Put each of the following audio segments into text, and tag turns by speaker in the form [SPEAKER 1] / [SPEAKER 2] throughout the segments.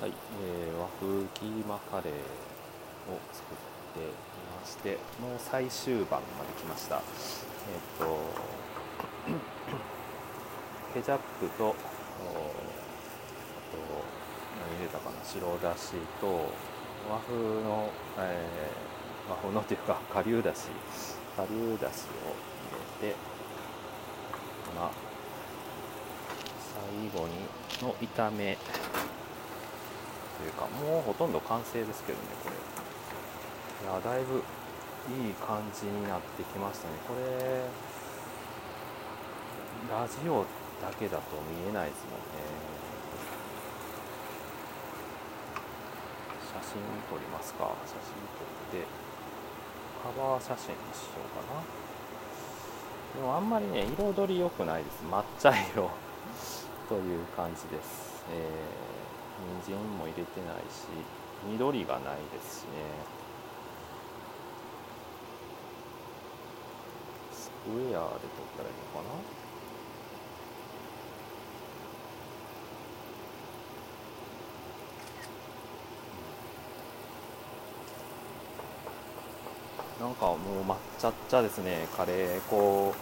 [SPEAKER 1] はい、えー、和風キーマカレーを作っていましてもう最終盤まで来ました。えっ、ー、とケチャップとあと何入れたかな白だしと和風の、えー、和風のっていうか 顆粒だし顆粒だしを入れてまあ最後にの炒めというかもうほとんど完成ですけどねこれ。いやだいぶいい感じになってきましたねこれラジオだけだと見えないですもんね。写真撮りますか？写真撮って。カバー写真にしようかな。でもあんまりね彩り良くないです。抹茶色。という感じです、えー人も入れてないし緑がないですしね。スクエアで撮ったらいいのかな？なんかもう抹茶っちゃですね。カレー粉多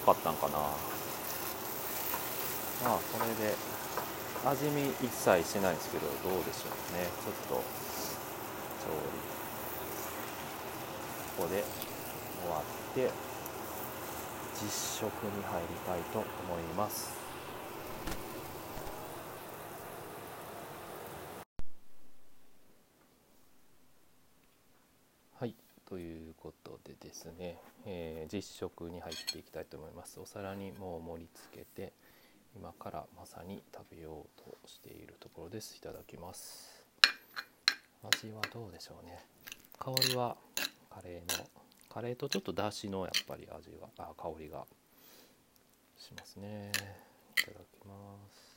[SPEAKER 1] かったんかな。まあそれで。味見一切してないんですけどどうでしょうね。ちょっと調理。ここで終わって実食に入りたいと思います。はいということでですね、えー、実食に入っていきたいと思います。お皿にもう盛り付けて今からまさに食べようとしているところです。いただきます。味はどうでしょうね。香りはカレーのカレーとちょっとだしのやっぱり味があ香りがしますね。いただきます。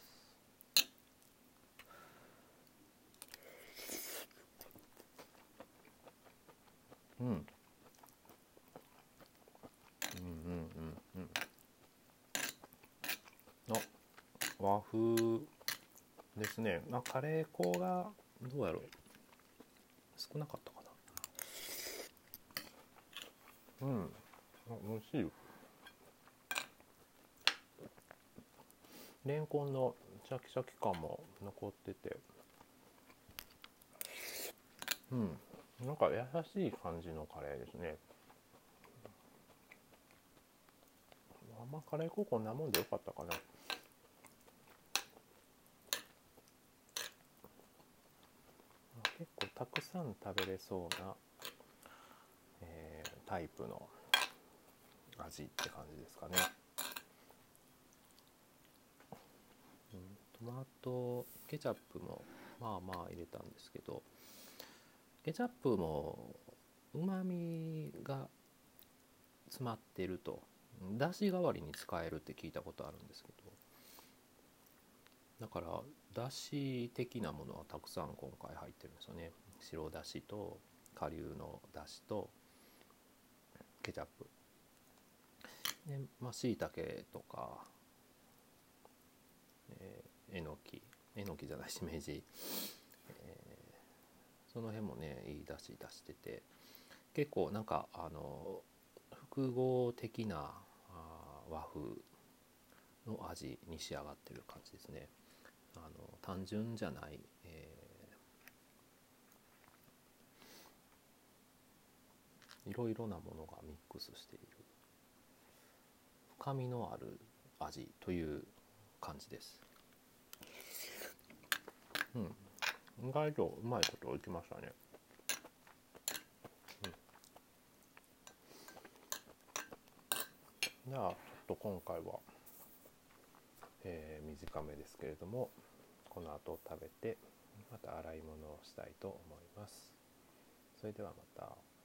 [SPEAKER 1] うんうんうんうんうん和風ですね、まあ、カレー粉がどうやろう。少なかったかな。うん。あ美味しいレンコンのシャキシャキ感も残ってて。うん。なんか優しい感じのカレーですね。あカレー粉こんなもんでよかったかな。結構たくさん食べれそうな、えー、タイプの味って感じですかね、うん、トマトケチャップもまあまあ入れたんですけどケチャップもうまみが詰まってると。だし代わりに使えるって聞いたことあるんですけど。だからだし的なものはたくさん今回入ってるんですよね。白だしと顆粒のだしとケチャップ。でまあしいたけとかえー、えのき。えのきじゃないしめじ、えー、その辺もねいいだし出してて。結構なんかあの複合的な和風の味に仕上がってる感じですね。あの単純じゃない、えー、いろいろなものがミックスしている深みのある味という感じです。うん、意外とうまいこといきましたね。うん、じゃあと今回は、えー、短めですけれどもこの後食べてまた洗い物をしたいと思います。それではまた。